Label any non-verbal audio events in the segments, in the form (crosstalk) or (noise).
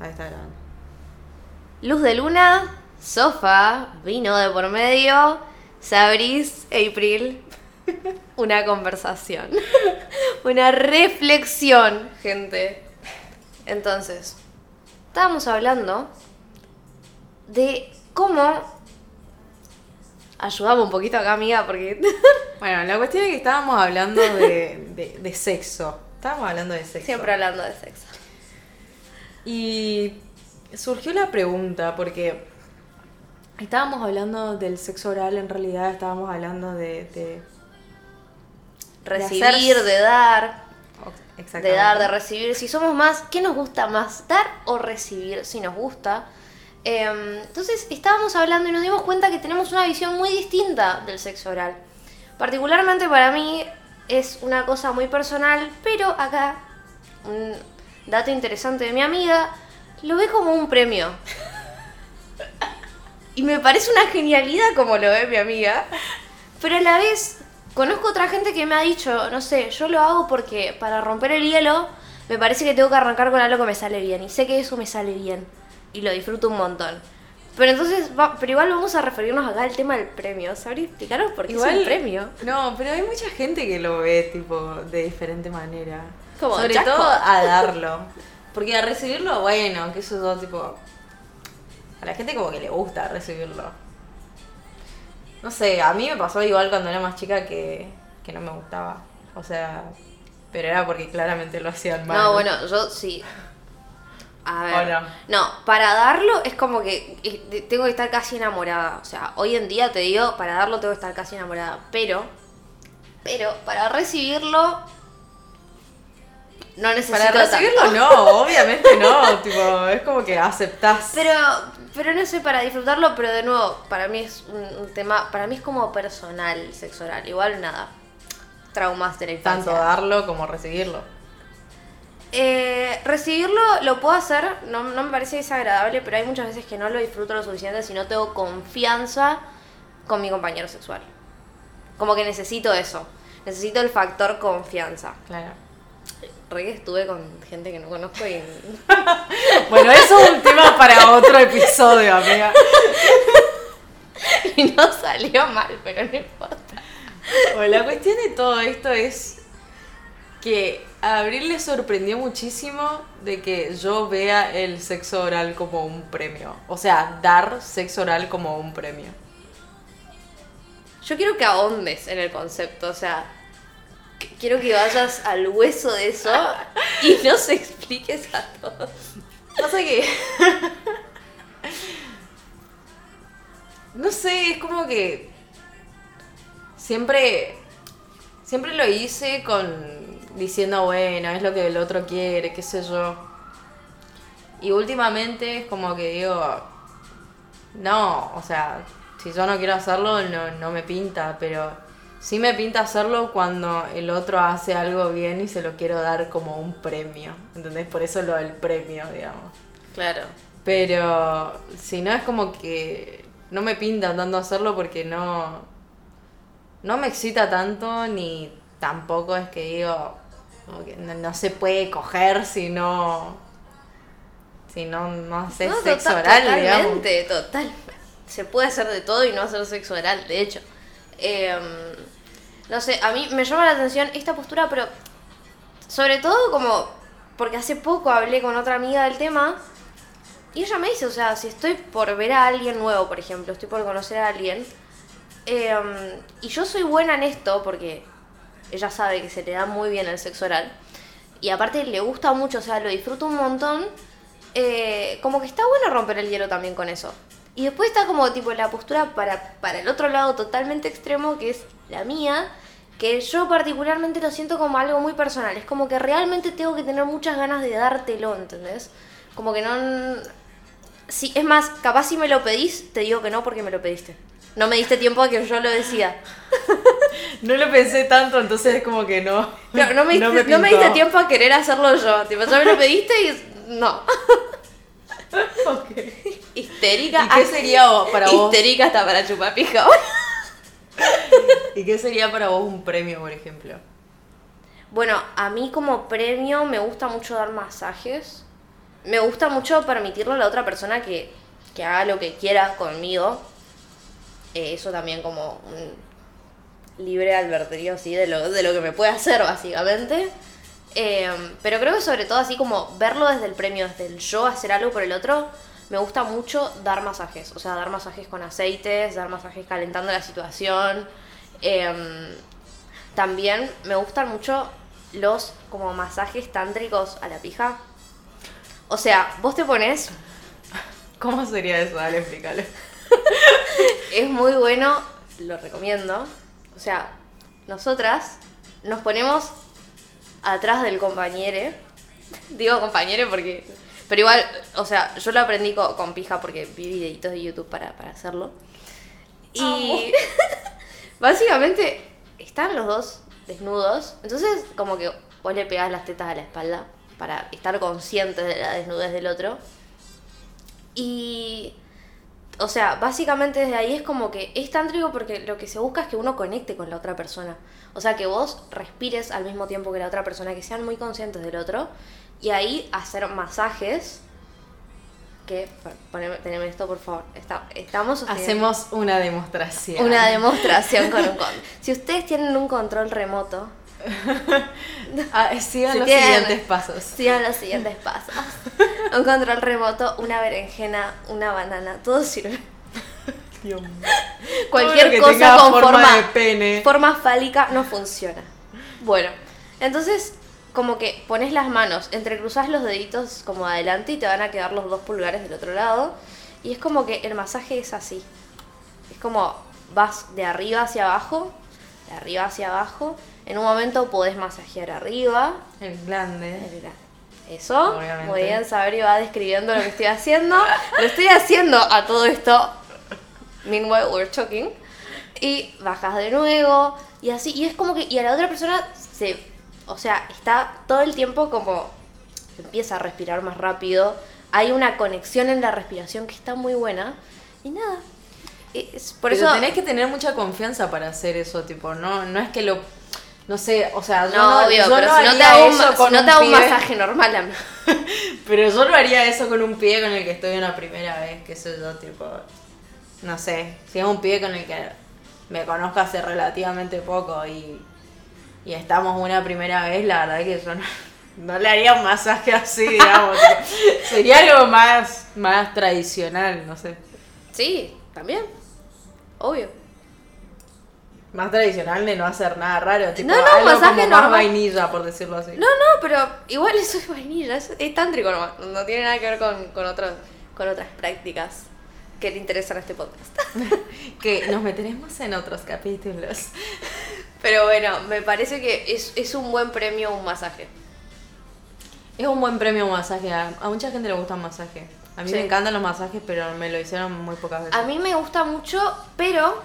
Ahí está grabando. Luz de luna, sofá, vino de por medio, Sabris, April. (laughs) Una conversación. (laughs) Una reflexión, gente. Entonces, estábamos hablando de cómo. Ayudamos un poquito acá, amiga, porque. (laughs) Bueno, la cuestión es que estábamos hablando de, de- de sexo. Estábamos hablando de sexo. Siempre hablando de sexo. Y surgió la pregunta, porque estábamos hablando del sexo oral, en realidad estábamos hablando de... de Recibir, hacer- de dar. De dar, de recibir. Si somos más, ¿qué nos gusta más? ¿Dar o recibir? Si nos gusta. Em, entonces estábamos hablando y nos dimos cuenta que tenemos una visión muy distinta del sexo oral. Particularmente para mí es una cosa muy personal, pero acá, un dato interesante de mi amiga, lo ve como un premio. Y me parece una genialidad como lo ve mi amiga. Pero a la vez, conozco otra gente que me ha dicho, no sé, yo lo hago porque para romper el hielo me parece que tengo que arrancar con algo que me sale bien. Y sé que eso me sale bien. Y lo disfruto un montón. Pero entonces, va- pero igual vamos a referirnos acá al tema del premio. ¿Sabría explicaros por qué es un premio? No, pero hay mucha gente que lo ve tipo de diferente manera. Como Sobre todo a (laughs) darlo. Porque a recibirlo, bueno, que eso es todo tipo... A la gente como que le gusta recibirlo. No sé, a mí me pasó igual cuando era más chica que, que no me gustaba. O sea, pero era porque claramente lo hacían mal. No, bueno, yo sí. A ver. No, para darlo es como que eh, tengo que estar casi enamorada. O sea, hoy en día te digo, para darlo tengo que estar casi enamorada. Pero, pero para recibirlo, no necesito Para recibirlo tanto. no, obviamente no. (laughs) tipo, es como que aceptás. Pero, pero no sé, para disfrutarlo, pero de nuevo, para mí es un, un tema, para mí es como personal, sexo oral. Igual nada, traumas de la infancia. Tanto darlo como recibirlo. Eh, recibirlo lo puedo hacer, no, no me parece desagradable, pero hay muchas veces que no lo disfruto lo suficiente si no tengo confianza con mi compañero sexual. Como que necesito eso, necesito el factor confianza. Claro. Re que estuve con gente que no conozco y... (laughs) Bueno, eso es un tema para otro episodio, amiga. (laughs) y no salió mal, pero no importa. Bueno, la cuestión de todo esto es que a Abril le sorprendió muchísimo de que yo vea el sexo oral como un premio. O sea, dar sexo oral como un premio. Yo quiero que ahondes en el concepto, o sea, quiero que vayas al hueso de eso y nos expliques a todos. Pasa que. no sé, es como que. Siempre. Siempre lo hice con. diciendo, bueno, es lo que el otro quiere, qué sé yo. Y últimamente es como que digo. No, o sea, si yo no quiero hacerlo, no, no me pinta, pero sí me pinta hacerlo cuando el otro hace algo bien y se lo quiero dar como un premio. ¿Entendés? Por eso lo del premio, digamos. Claro. Pero si no es como que no me pinta tanto hacerlo porque no no me excita tanto ni tampoco es que digo que no, no se puede coger si no si no no haces No, sexo tota- oral, digamos. totalmente, total. Se puede hacer de todo y no hacer sexo oral, de hecho. Em, no sé, a mí me llama la atención esta postura, pero sobre todo como porque hace poco hablé con otra amiga del tema y ella me dice, o sea, si estoy por ver a alguien nuevo, por ejemplo, estoy por conocer a alguien, em, y yo soy buena en esto porque ella sabe que se le da muy bien el sexo oral, y aparte le gusta mucho, o sea, lo disfruto un montón, eh, como que está bueno romper el hielo también con eso. Y después está como tipo la postura para, para el otro lado totalmente extremo, que es la mía, que yo particularmente lo siento como algo muy personal. Es como que realmente tengo que tener muchas ganas de dártelo, ¿entendés? Como que no... Sí, es más, capaz si me lo pedís, te digo que no porque me lo pediste. No me diste tiempo a que yo lo decida. (laughs) No lo pensé tanto, entonces es como que no. No, no me, (laughs) diste, no me diste tiempo a querer hacerlo yo. Tipo, ya me lo pediste y... No. (laughs) (laughs) Ok. Histérica. ¿Y qué sería para vos? Histérica hasta para chupar pija. (laughs) ¿Y qué sería para vos un premio, por ejemplo? Bueno, a mí como premio me gusta mucho dar masajes. me gusta mucho permitirle a la otra persona que, que haga lo que quiera conmigo. Eh, eso también como un libre albedrío, así, de lo, de lo que me puede hacer, básicamente. Eh, pero creo que sobre todo así como verlo desde el premio, desde el yo hacer algo por el otro, me gusta mucho dar masajes. O sea, dar masajes con aceites, dar masajes calentando la situación. Em, también me gustan mucho los como masajes tántricos a la pija. O sea, vos te pones, ¿Cómo sería eso? Dale, explícale. (laughs) es muy bueno, lo recomiendo. O sea, nosotras nos ponemos atrás del compañere. Digo compañere porque... Pero igual, o sea, yo lo aprendí co- con, pija porque vi videitos de YouTube para, para hacerlo. Y (laughs) básicamente están los dos desnudos. Entonces, como que vos le pegás las tetas a la espalda para estar conscientes de la desnudez del otro. Y. O sea, básicamente desde ahí es como que es tántrico porque lo que se busca es que uno conecte con la otra persona. O sea, que vos respires al mismo tiempo que la otra persona, que sean muy conscientes del otro. Y ahí hacer masajes. Que, poneme, teneme esto por favor. Está- estamos Hacemos una demostración. una demostración con un control. Si ustedes tienen un control remoto, (laughs) Ah, sigan Si los tienen- siguientes pasos. sigan los siguientes pasos. (laughs) Un control remoto, una berenjena, una banana, todo sirve. Dios mío. (laughs) Cualquier que cosa con forma forma, de pene. forma fálica no funciona. Bueno, entonces como que pones las manos, entrecruzas los deditos como adelante y te van a quedar los dos pulgares del otro lado. Y es como que el masaje es así. Es como vas de arriba hacia abajo, de arriba hacia abajo. En un momento podés masajear arriba, El glande. Mira, Eso, Obviamente. muy bien, Sabri va describiendo lo que estoy haciendo. Lo estoy haciendo a todo esto. Meanwhile, we're talking. Y bajas de nuevo. Y así. Y es como que. Y a la otra persona se. O sea, está todo el tiempo como. Empieza a respirar más rápido. Hay una conexión en la respiración que está muy buena. Y nada. Es, por Pero eso. tenés que tener mucha confianza para hacer eso, tipo, no, no es que lo. No sé, o sea, yo No, obvio, yo pero no si no te hago un, eso con si no te hago un masaje normal a mí. (laughs) Pero yo no haría eso con un pibe con el que estoy una primera vez, que sé yo, tipo. No sé, si es un pibe con el que me conozco hace relativamente poco y, y estamos una primera vez, la verdad que yo no, (laughs) no le haría un masaje así, (laughs) digamos. sería algo más, más tradicional, no sé. Sí, también. Obvio. Más tradicional de no hacer nada raro, tipo No, no, algo masaje como más vainilla, por decirlo así. No, no, pero igual eso es vainilla, es, es tántrico nomás. No tiene nada que ver con, con, otro- con otras prácticas que le interesan a este podcast. (laughs) Que nos meteremos en otros capítulos. Pero bueno, me parece que es, es un buen premio un masaje. Es un buen premio un masaje. A, a mucha gente le gusta un masaje. A mí Sí. me encantan los masajes, pero me lo hicieron muy pocas veces. A mí me gusta mucho, pero.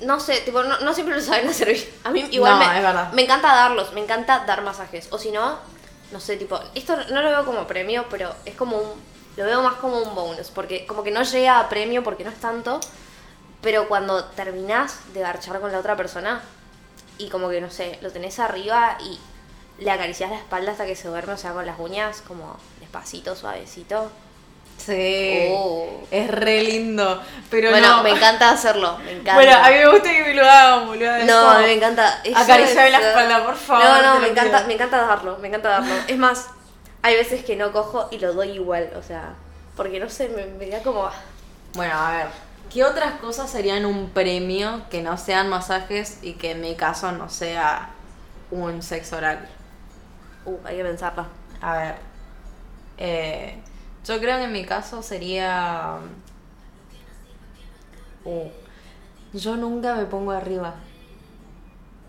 No sé, tipo, no, no siempre lo saben hacer. A mí igual No, me, es verdad. me encanta darlos, me encanta dar masajes. O si no, no sé, tipo, esto no lo veo como premio, pero es como un. Lo veo más como un bonus, porque como que no llega a premio porque no es tanto, pero cuando terminás de garchar con la otra persona y como que, no sé, lo tenés arriba y le acariciás la espalda hasta que se duerme, o sea, con las uñas, como despacito, suavecito. Sí. Oh. Es re lindo. Pero bueno, no. me encanta hacerlo, me encanta. Bueno, a mí me gusta que me lo hagan, boludo. No, como- me encanta. es- la espalda, por favor, No, no, me encanta, pido. me encanta darlo, me encanta darlo. Es más, hay veces que no cojo y lo doy igual, o sea, porque no sé, me, me da como... Bueno, a ver. ¿Qué otras cosas serían un premio que no sean masajes y que en mi caso no sea un sexo oral? Uh, hay que pensarla. A ver. eh, yo creo que en mi caso sería. Uh, yo nunca me pongo arriba.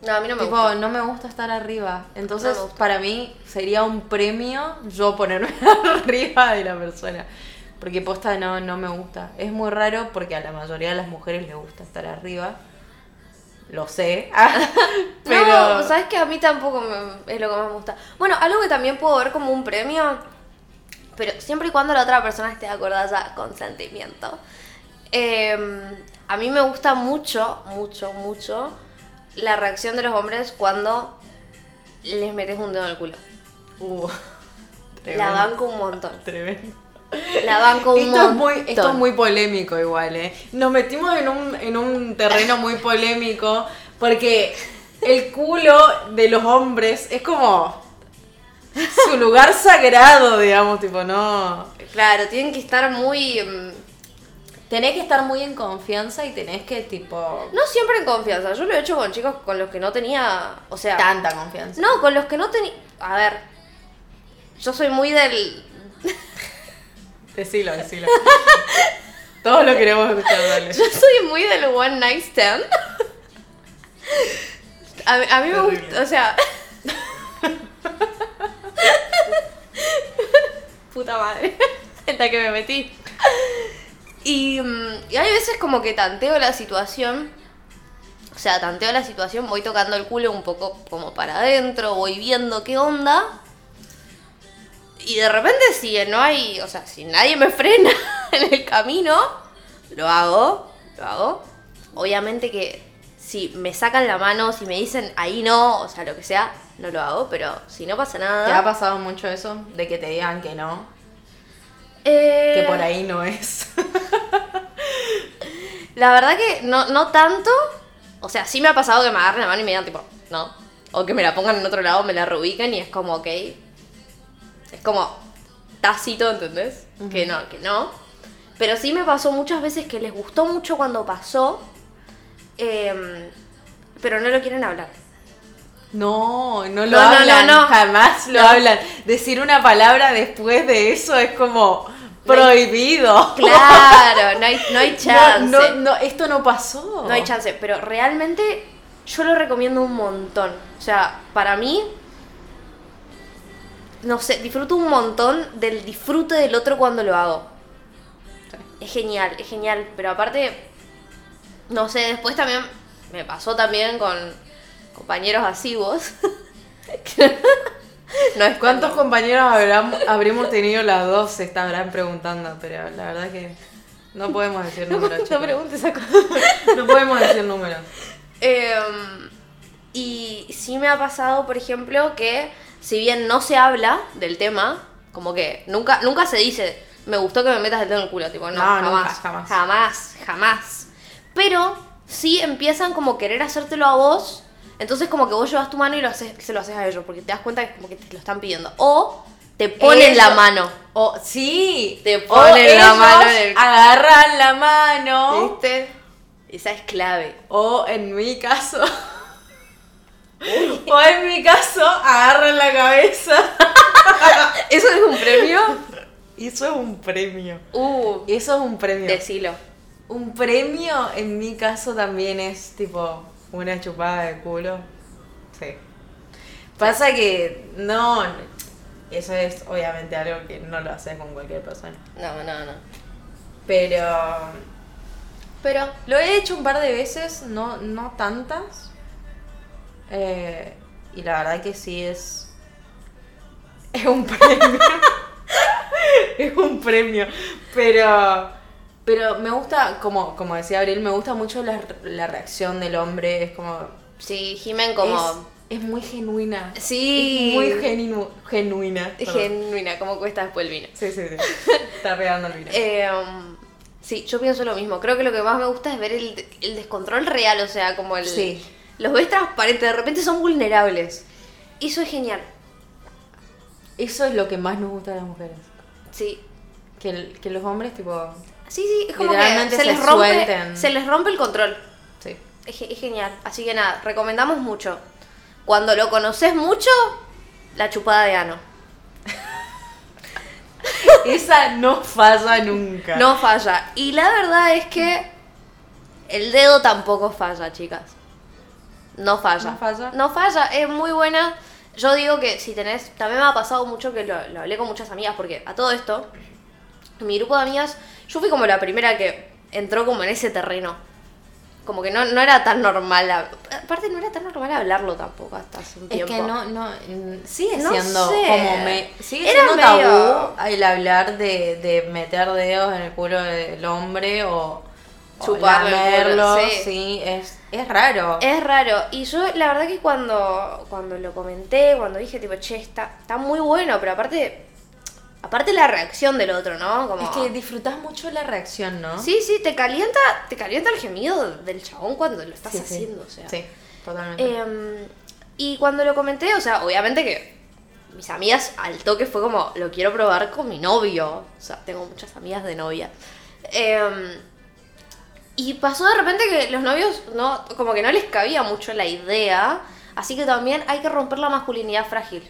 No, a mí no me tipo, gusta. no me gusta estar arriba. Entonces, No para mí sería un premio yo ponerme (laughs) arriba de la persona. Porque posta no, no me gusta. Es muy raro porque a la mayoría de las mujeres les gusta estar arriba. Lo sé. (laughs) pero. No, sabes que a mí tampoco me- es lo que más me gusta. Bueno, algo que también puedo ver como un premio, pero siempre y cuando la otra persona esté acordada con sentimiento. Eh, a mí me gusta mucho, mucho, mucho la reacción de los hombres cuando les metes un dedo en el culo. Uh, La banco un montón. Tremendo. La banco un Esto montón. es, muy, esto es muy polémico igual, ¿eh? Nos metimos en un, en un terreno muy polémico porque el culo de los hombres es como su lugar sagrado, digamos, tipo, no... Claro, tienen que estar muy... mm, Tenés que estar muy en confianza y tenés que, tipo, No siempre en confianza. Yo lo he hecho con chicos con los que no tenía... O sea... tanta confianza. No, con los que no tenía... A ver. Yo soy muy del... (laughs) Decilo, decilo. (laughs) Todos lo queremos escuchar, dale. Yo soy muy del one night stand. (laughs) A, mí- a mí me gusta, o sea... Puta madre, (laughs) en la que me metí. Y, mm, y hay veces como que tanteo la situación. O sea, tanteo la situación, voy tocando el culo un poco como para adentro, voy viendo qué onda. Y de repente si no hay, o sea, si nadie me frena (laughs) en el camino, lo hago, lo hago. Obviamente que si me sacan la mano, si me dicen ahí no, o sea, lo que sea, no lo hago, pero si no pasa nada. ¿Te ha pasado mucho eso? De que te digan que no, Eh, que por ahí no es. (laughs) La verdad que no, no tanto. O sea, sí me ha pasado que me agarren la mano y me digan tipo, no. O que me la pongan en otro lado, me la reubiquen y es como, ok. Es como tácito, ¿entendés? Que no, que no. Pero sí me pasó muchas veces que les gustó mucho cuando pasó. em, pero no lo quieren hablar. No, no lo No, no, hablan, no, no. jamás lo hablan. Decir una palabra después de eso es como hay- prohibido. Claro, no hay, no hay (laughs) chance. No, no, no, esto no pasó. No hay chance, pero realmente yo lo recomiendo un montón. O sea, para mí, no sé, disfruto un montón del disfrute del otro cuando lo hago. Es genial, es genial. Pero aparte, no sé, después también me pasó también con compañeros asivos. (laughs) no es ¿Cuántos compañeros habrán- habremos tenido las dos? Se estarán preguntando, pero la verdad que no podemos decir (laughs) No, números. no chicos. preguntes cosa. No podemos decir números. Em, y sí me ha pasado, por ejemplo, que si bien no se habla del tema, como que nunca, nunca se dice, me gustó que me metas el dedo en el culo, tipo, no, No, jamás, nunca, jamás. jamás, jamás. Pero sí empiezan como querer hacértelo a vos, entonces como que vos llevas tu mano y lo haces, se lo haces a ellos, porque te das cuenta que como que te lo están pidiendo. O te ponen la mano. O sí, Te o ponen la mano en el- agarran la mano. ¿Viste? Esa es clave. O en mi caso. o en mi caso, agarran la cabeza. (laughs) ¿Eso es un premio? Eso es un premio. Uh, Eso es un premio. decilo. Un premio en mi caso también es tipo una chupada de culo. Sí. Pasa que no. Eso es obviamente algo que no lo haces con cualquier persona. No, no, no. Pero. Pero Lo he hecho un par de veces, no, no tantas. Eh, y la verdad que sí es. Es un (laughs) premio. es un premio. Pero. Pero me gusta, como, como decía Abril, me gusta mucho la, la reacción del hombre. Es como. Sí, Jimen como... Es, es muy genuina. Sí. Es muy genu- genuina. Perdón. genuina, como cuesta después el vino. Sí, sí, sí. (laughs) Está pegando el vino. Eh, um, sí, yo pienso lo mismo. Creo que lo que más me gusta es ver el, el descontrol real, o sea, como el... Sí. Los ves transparentes, de repente son vulnerables. Eso es genial. Eso es lo que más nos gusta de las mujeres. Sí. Que, el- que los hombres, tipo. Sí, sí, es como que se, se les rompe, suelten. se les rompe el control. Sí. Es, ge- es genial. Así que nada, recomendamos mucho. Cuando lo conoces mucho, la chupada de ano. (laughs) Esa no falla nunca. No falla. Y la verdad es que el dedo tampoco falla, chicas. No falla. ¿No falla? No falla, es muy buena. Yo digo que si tenés, también me ha pasado mucho que lo, lo hablé con muchas amigas, porque a todo esto, mi grupo de amigas, yo fui como la primera que entró como en ese terreno. Como que no, no era tan normal. Aparte, no era tan normal hablarlo tampoco hasta hace un Es tiempo. que no, no, sigue No siendo sé. como me, sigue Era siendo medio- tabú el hablar de, de meter dedos en el culo del hombre o, o Chuparle el culo, lamerlo, sí. sí, es, es raro. Es raro. Y yo, la verdad que cuando, cuando lo comenté, cuando dije, tipo, che, está, está muy bueno, pero aparte, Aparte la reacción del otro, ¿no? Como... Es que disfrutas mucho la reacción, ¿no? Sí, sí, te calienta, te calienta el gemido del chabón cuando lo estás Sí, sí. haciendo, o sea. Sí, totalmente. Em, y cuando lo comenté, o sea, obviamente que mis amigas al toque fue como, lo quiero probar con mi novio. O sea, tengo muchas amigas de novia. Em, y pasó de repente que los novios no, como que no les cabía mucho la idea. Así que también hay que romper la masculinidad frágil.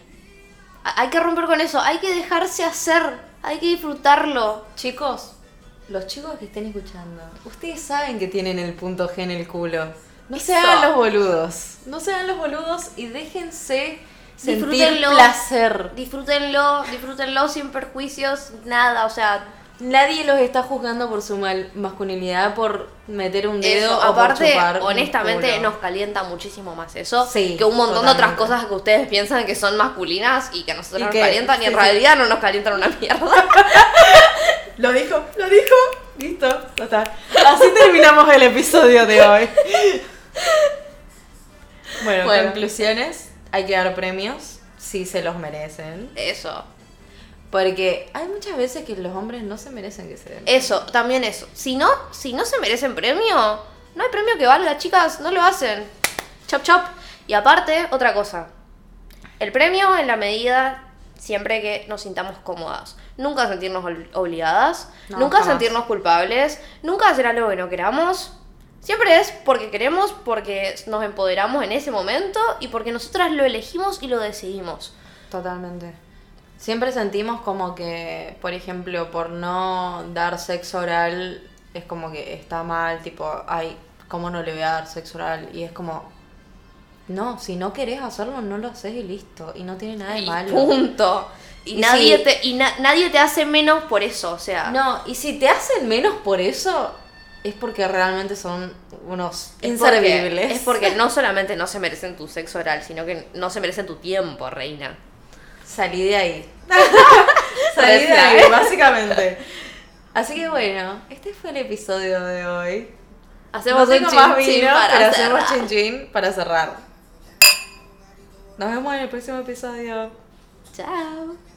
Hay que romper con eso, hay que dejarse hacer, hay que disfrutarlo. Chicos, los chicos que estén escuchando, ustedes saben que tienen el punto G en el culo. No se Eso. hagan los boludos. No se hagan los boludos y déjense sentir Disfrútenlo. placer. Disfrútenlo, disfrútenlo sin perjuicios, nada, o sea, Nadie los está juzgando por su mal masculinidad, por meter un dedo Eso, o aparte, por chupar honestamente, nos calienta muchísimo más eso Sí, que un montón de otras cosas que ustedes piensan que son masculinas y que a nosotros nos que- calientan y en sí, sí. realidad no nos calientan una mierda. (laughs) Lo dijo, lo dijo. Listo, está. Así terminamos el episodio de hoy. Bueno, Bueno. conclusiones. Hay que dar premios si se los merecen. Eso, Porque hay muchas veces que los hombres no se merecen que se den. eso, también eso. Si no, si no se merecen premio, no hay premio que valga, chicas, no lo hacen. Chop chop. Y aparte, otra cosa. El premio en la medida siempre que nos sintamos cómodas. Nunca sentirnos obligadas, No, nunca jamás. sentirnos culpables, nunca hacer algo que no queramos. Siempre es porque queremos, porque nos empoderamos en ese momento y porque nosotras lo elegimos y lo decidimos. Totalmente. Siempre sentimos como que, por ejemplo, por no dar sexo oral es como que está mal, tipo, ay, ¿cómo no le voy a dar sexo oral? Y es como, no, si no querés hacerlo, no lo haces y listo. Y no tiene nada de Y malo. punto. Y, Y nadie, te, y na- nadie te hace menos por eso, o sea. No, y si te hacen menos por eso, es porque realmente son unos Es porque- inservibles. Es porque no solamente no se merecen tu sexo oral, sino que no se merecen tu tiempo, reina. Salí de ahí. (laughs) Salí de ahí, básicamente. Así que bueno, este fue el episodio de hoy. Hacemos no un más chin chin vino, para pero hacemos cerrar. chin chin para cerrar. Nos vemos en el próximo episodio. Chao.